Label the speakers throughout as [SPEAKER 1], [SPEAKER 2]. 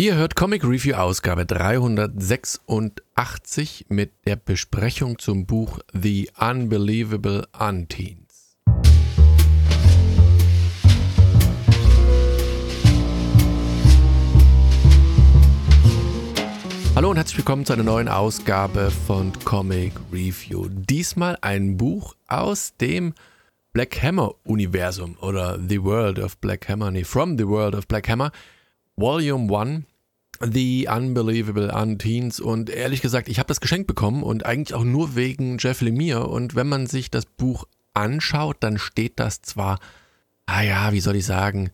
[SPEAKER 1] Ihr hört Comic Review Ausgabe 386 mit der Besprechung zum Buch The Unbelievable Unteens. Hallo und herzlich willkommen zu einer neuen Ausgabe von Comic Review. Diesmal ein Buch aus dem Black Hammer Universum oder The World of Black Hammer, nee, From the World of Black Hammer. Volume 1 The Unbelievable Unteens und ehrlich gesagt, ich habe das geschenkt bekommen und eigentlich auch nur wegen Jeff Lemire und wenn man sich das Buch anschaut, dann steht das zwar, ah ja, wie soll ich sagen,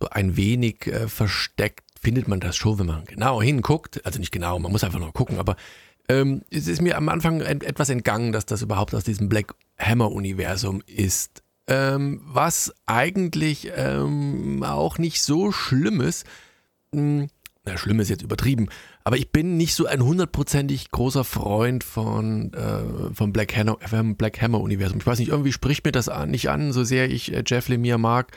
[SPEAKER 1] so ein wenig äh, versteckt, findet man das schon, wenn man genau hinguckt, also nicht genau, man muss einfach nur gucken, aber ähm, es ist mir am Anfang etwas entgangen, dass das überhaupt aus diesem Black Hammer Universum ist. Ähm, was eigentlich ähm, auch nicht so schlimm ist. Hm, na, schlimm ist jetzt übertrieben, aber ich bin nicht so ein hundertprozentig großer Freund von äh, vom Black Hammer, Black Hammer Universum. Ich weiß nicht, irgendwie spricht mir das an, nicht an, so sehr ich äh, Jeff Lemire mag,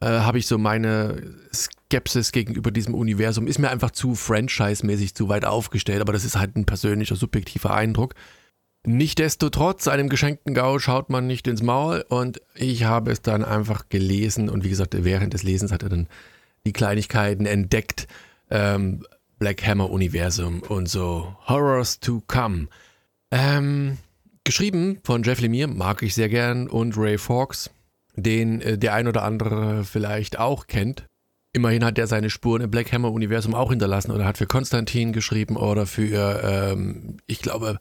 [SPEAKER 1] äh, habe ich so meine Skepsis gegenüber diesem Universum. Ist mir einfach zu franchise-mäßig zu weit aufgestellt, aber das ist halt ein persönlicher, subjektiver Eindruck. Nichtsdestotrotz, einem geschenkten Gau schaut man nicht ins Maul und ich habe es dann einfach gelesen und wie gesagt, während des Lesens hat er dann die Kleinigkeiten entdeckt, ähm, Black Hammer Universum und so Horrors to Come. Ähm, geschrieben von Jeff Lemire, mag ich sehr gern, und Ray Fawkes, den äh, der ein oder andere vielleicht auch kennt. Immerhin hat er seine Spuren im Black Hammer Universum auch hinterlassen oder hat für Konstantin geschrieben oder für, ähm, ich glaube,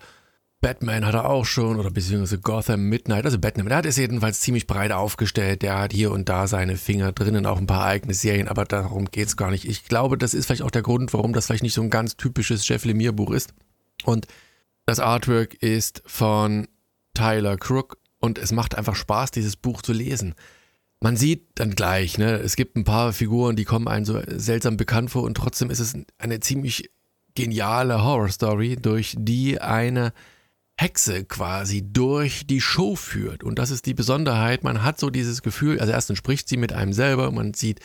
[SPEAKER 1] Batman hat er auch schon oder beziehungsweise Gotham Midnight, also Batman, der hat es jedenfalls ziemlich breit aufgestellt, der hat hier und da seine Finger drinnen, auch ein paar eigene Serien, aber darum geht es gar nicht. Ich glaube, das ist vielleicht auch der Grund, warum das vielleicht nicht so ein ganz typisches Jeff Lemire Buch ist. Und das Artwork ist von Tyler Crook und es macht einfach Spaß, dieses Buch zu lesen. Man sieht dann gleich, ne, es gibt ein paar Figuren, die kommen einem so seltsam bekannt vor und trotzdem ist es eine ziemlich geniale Horror-Story, durch die eine Hexe quasi durch die Show führt. Und das ist die Besonderheit. Man hat so dieses Gefühl, also erstens spricht sie mit einem selber, man sieht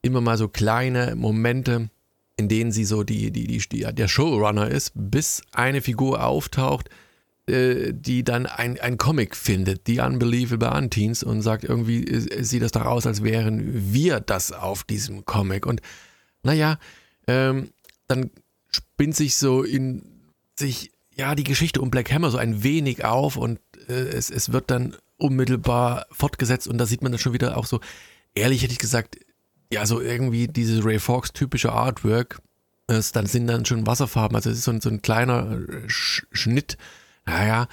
[SPEAKER 1] immer mal so kleine Momente, in denen sie so die, die, die, der Showrunner ist, bis eine Figur auftaucht, äh, die dann ein, ein Comic findet, die Unbelievable Unteens, und sagt, irgendwie äh, sieht das doch aus, als wären wir das auf diesem Comic. Und naja, ähm, dann spinnt sich so in sich ja, die Geschichte um Black Hammer so ein wenig auf und äh, es, es wird dann unmittelbar fortgesetzt und da sieht man dann schon wieder auch so, ehrlich hätte ich gesagt, ja, so irgendwie dieses Ray Fawkes typische Artwork, es dann sind dann schon Wasserfarben, also es ist so ein, so ein kleiner äh, Sch Schnitt, naja,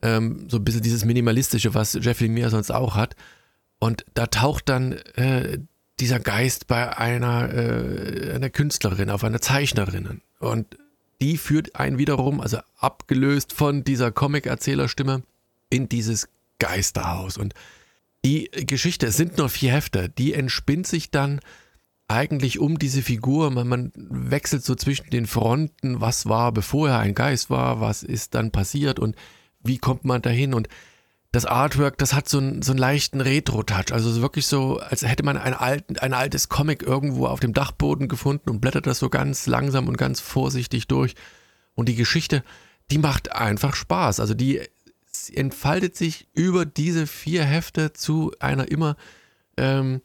[SPEAKER 1] ähm, so ein bisschen dieses Minimalistische, was Jeff Lemire sonst auch hat. Und da taucht dann äh, dieser Geist bei einer, äh, einer Künstlerin, auf einer Zeichnerin. Und die führt einen wiederum, also abgelöst von dieser Comic-Erzählerstimme, in dieses Geisterhaus. Und die Geschichte, es sind nur vier Hefte, die entspinnt sich dann eigentlich um diese Figur. Man, man, wechselt so zwischen den Fronten, was war, bevor er ein Geist war, was ist dann passiert und wie kommt man dahin. Und das Artwork, das hat so einen, so einen leichten Retro-Touch. Also wirklich so, als hätte man ein, alt, ein altes Comic irgendwo auf dem Dachboden gefunden und blättert das so ganz langsam und ganz vorsichtig durch. Und die Geschichte, die macht einfach Spaß. Also die entfaltet sich über diese vier Hefte zu einer immer ähm,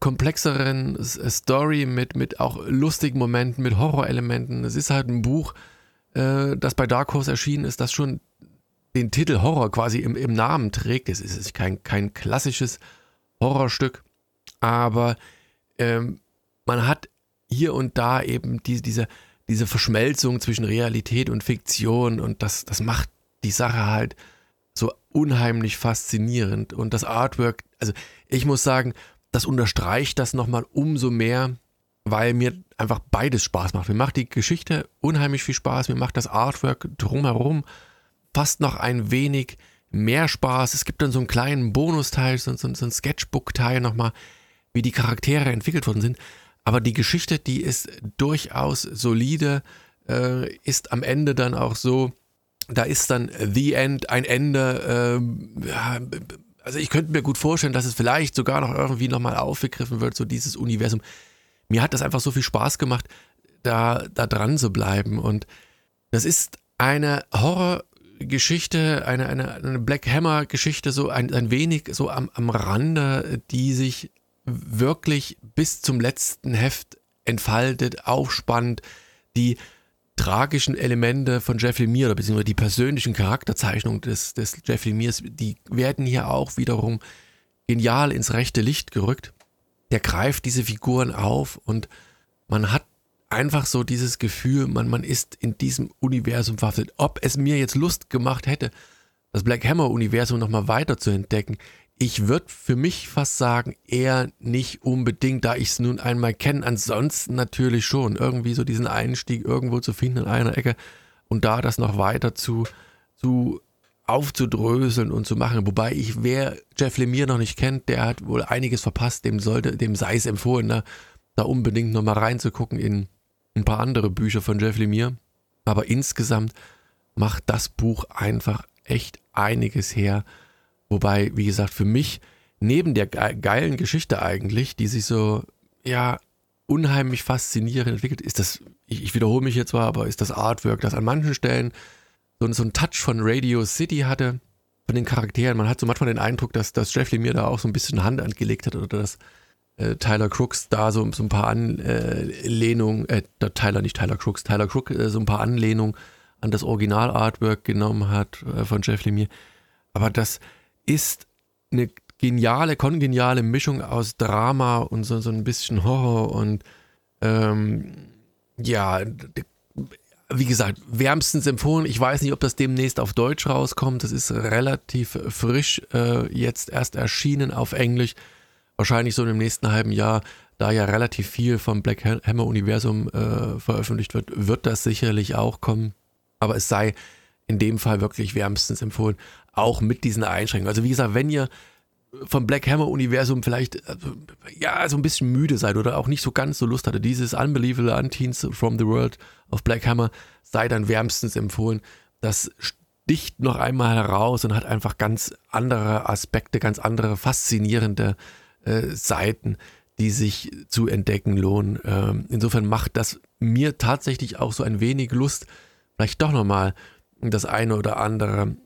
[SPEAKER 1] komplexeren Story mit, mit auch lustigen Momenten, mit Horrorelementen. Es ist halt ein Buch, äh, das bei Dark Horse erschienen ist, das schon den Titel Horror quasi im, im Namen trägt. Es ist kein, kein klassisches Horrorstück, aber ähm, man hat hier und da eben die, diese, diese Verschmelzung zwischen Realität und Fiktion und das, das macht die Sache halt so unheimlich faszinierend. Und das Artwork, also ich muss sagen, das unterstreicht das nochmal umso mehr, weil mir einfach beides Spaß macht. Mir macht die Geschichte unheimlich viel Spaß, mir macht das Artwork drumherum fast noch ein wenig mehr Spaß. Es gibt dann so einen kleinen Bonusteil, so, so, so ein Sketchbook-Teil nochmal, wie die Charaktere entwickelt worden sind. Aber die Geschichte, die ist durchaus solide, äh, ist am Ende dann auch so, da ist dann The End, ein Ende, äh, ja, also ich könnte mir gut vorstellen, dass es vielleicht sogar noch irgendwie nochmal aufgegriffen wird, so dieses Universum. Mir hat das einfach so viel Spaß gemacht, da, da dran zu bleiben. Und das ist eine Horrorgeschichte, eine, eine, eine Black Hammer-Geschichte, so ein, ein wenig so am, am Rande, die sich wirklich bis zum letzten Heft entfaltet, aufspannt, die tragischen Elemente von Jeff Lemire, oder beziehungsweise die persönlichen Charakterzeichnungen des, des Jeff Lemires, die werden hier auch wiederum genial ins rechte Licht gerückt. Der greift diese Figuren auf und man hat einfach so dieses Gefühl, man, man ist in diesem Universum verhaftet. Ob es mir jetzt Lust gemacht hätte, das Black Hammer-Universum nochmal weiter zu entdecken, ich würde für mich fast sagen, eher nicht unbedingt, da ich es nun einmal kenne. Ansonsten natürlich schon. Irgendwie so diesen Einstieg irgendwo zu finden in einer Ecke und da das noch weiter zu, zu aufzudröseln und zu machen. Wobei ich, wer Jeff Lemire noch nicht kennt, der hat wohl einiges verpasst, dem sollte, dem sei es empfohlen, ne, da unbedingt nochmal reinzugucken in ein paar andere Bücher von Jeff Lemire. Aber insgesamt macht das Buch einfach echt einiges her Wobei, wie gesagt, für mich neben der geilen Geschichte eigentlich, die sich so, ja, unheimlich faszinierend entwickelt, ist das, ich, ich wiederhole mich jetzt zwar, aber ist das Artwork, das an manchen Stellen so, so einen Touch von Radio City hatte, von den Charakteren. Man hat so manchmal den Eindruck, dass, dass Jeff Lemire da auch so ein bisschen Hand angelegt hat oder dass äh, Tyler Crooks da so, so ein paar Anlehnungen, äh, Tyler, nicht Tyler Crooks, Tyler Crook äh, so ein paar Anlehnungen an das Original-Artwork genommen hat äh, von Jeff Lemire. Aber das, ist eine geniale, kongeniale Mischung aus Drama und so, so ein bisschen Horror und ähm, ja, wie gesagt, wärmstens empfohlen. Ich weiß nicht, ob das demnächst auf Deutsch rauskommt. Das ist relativ frisch äh, jetzt erst erschienen auf Englisch. Wahrscheinlich so im nächsten halben Jahr, da ja relativ viel vom Black Hammer Universum äh, veröffentlicht wird, wird das sicherlich auch kommen. Aber es sei in dem Fall wirklich wärmstens empfohlen auch mit diesen Einschränkungen. Also wie gesagt, wenn ihr vom Black Hammer Universum vielleicht also, ja so ein bisschen müde seid oder auch nicht so ganz so Lust hatte, dieses Unbelievable Unteens from the World of Black Hammer sei dann wärmstens empfohlen. Das sticht noch einmal heraus und hat einfach ganz andere Aspekte, ganz andere faszinierende äh, Seiten, die sich zu entdecken lohnen. Ähm, insofern macht das mir tatsächlich auch so ein wenig Lust, vielleicht doch nochmal das eine oder andere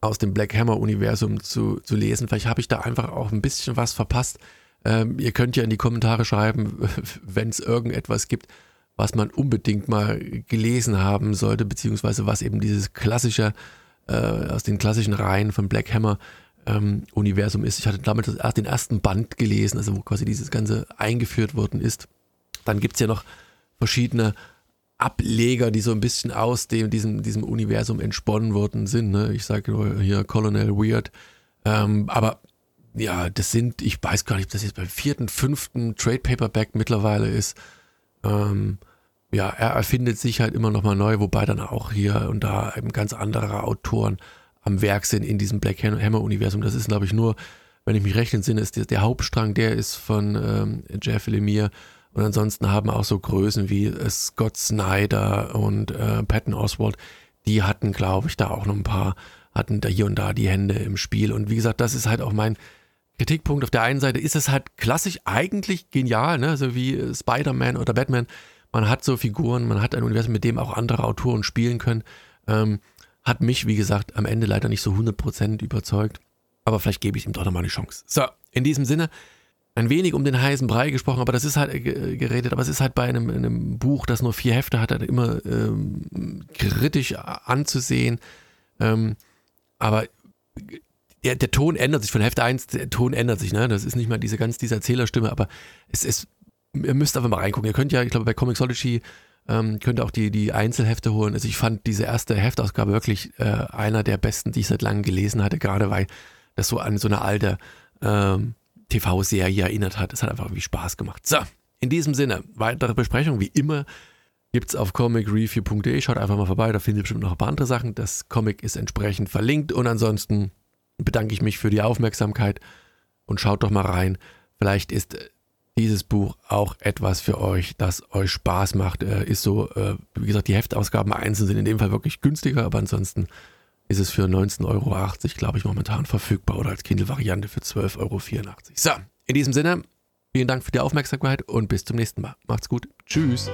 [SPEAKER 1] aus dem Black Hammer-Universum zu, zu lesen. Vielleicht habe ich da einfach auch ein bisschen was verpasst. Ähm, ihr könnt ja in die Kommentare schreiben, wenn es irgendetwas gibt, was man unbedingt mal gelesen haben sollte, beziehungsweise was eben dieses klassische, äh, aus den klassischen Reihen von Black Hammer ähm, Universum ist. Ich hatte damals den ersten Band gelesen, also wo quasi dieses Ganze eingeführt worden ist. Dann gibt es ja noch verschiedene Ableger, die so ein bisschen aus dem, diesem, diesem Universum entsponnen worden sind. Ne? Ich sage nur hier Colonel Weird. Ähm, aber ja, das sind, ich weiß gar nicht, ob das jetzt beim vierten, fünften Trade Paperback mittlerweile ist. Ähm, ja, er erfindet sich halt immer nochmal neu, wobei dann auch hier und da eben ganz andere Autoren am Werk sind in diesem Black Hammer-Universum. Das ist, glaube ich, nur, wenn ich mich recht entsinne, ist der, der Hauptstrang, der ist von ähm, Jeff Lemire und ansonsten haben auch so Größen wie äh, Scott Snyder und äh, Patton Oswald, die hatten, glaube ich, da auch noch ein paar, hatten da hier und da die Hände im Spiel. Und wie gesagt, das ist halt auch mein Kritikpunkt. Auf der einen Seite ist es halt klassisch eigentlich genial, ne? so wie äh, Spider-Man oder Batman. Man hat so Figuren, man hat ein Universum, mit dem auch andere Autoren spielen können. Ähm, hat mich, wie gesagt, am Ende leider nicht so 100% überzeugt. Aber vielleicht gebe ich ihm doch nochmal eine Chance. So, in diesem Sinne, ein wenig um den heißen Brei gesprochen, aber das ist halt äh, geredet, aber es ist halt bei einem, einem Buch, das nur vier Hefte hat, halt immer ähm, kritisch anzusehen. Ähm, aber der, der Ton ändert sich von Hefte 1, der Ton ändert sich, ne? Das ist nicht mal diese ganz diese Erzählerstimme, aber es ist, ihr müsst einfach mal reingucken. Ihr könnt ja, ich glaube, bei Comixology ähm, könnt auch die, die Einzelhefte holen. Also ich fand diese erste Heftausgabe wirklich äh, einer der besten, die ich seit langem gelesen hatte, gerade weil das so an so eine alte ähm, TV-Serie erinnert hat. Es hat einfach irgendwie Spaß gemacht. So, in diesem Sinne, weitere Besprechungen wie immer gibt es auf comicreview.de. Schaut einfach mal vorbei, da findet ihr bestimmt noch ein paar andere Sachen. Das Comic ist entsprechend verlinkt und ansonsten bedanke ich mich für die Aufmerksamkeit und schaut doch mal rein. Vielleicht ist dieses Buch auch etwas für euch, das euch Spaß macht. Äh, ist so, äh, wie gesagt, die Heftausgaben einzeln sind in dem Fall wirklich günstiger, aber ansonsten ist es für 19,80 Euro, glaube ich, momentan verfügbar oder als Kindle-Variante für 12,84 Euro. So, in diesem Sinne, vielen Dank für die Aufmerksamkeit und bis zum nächsten Mal. Macht's gut. Tschüss.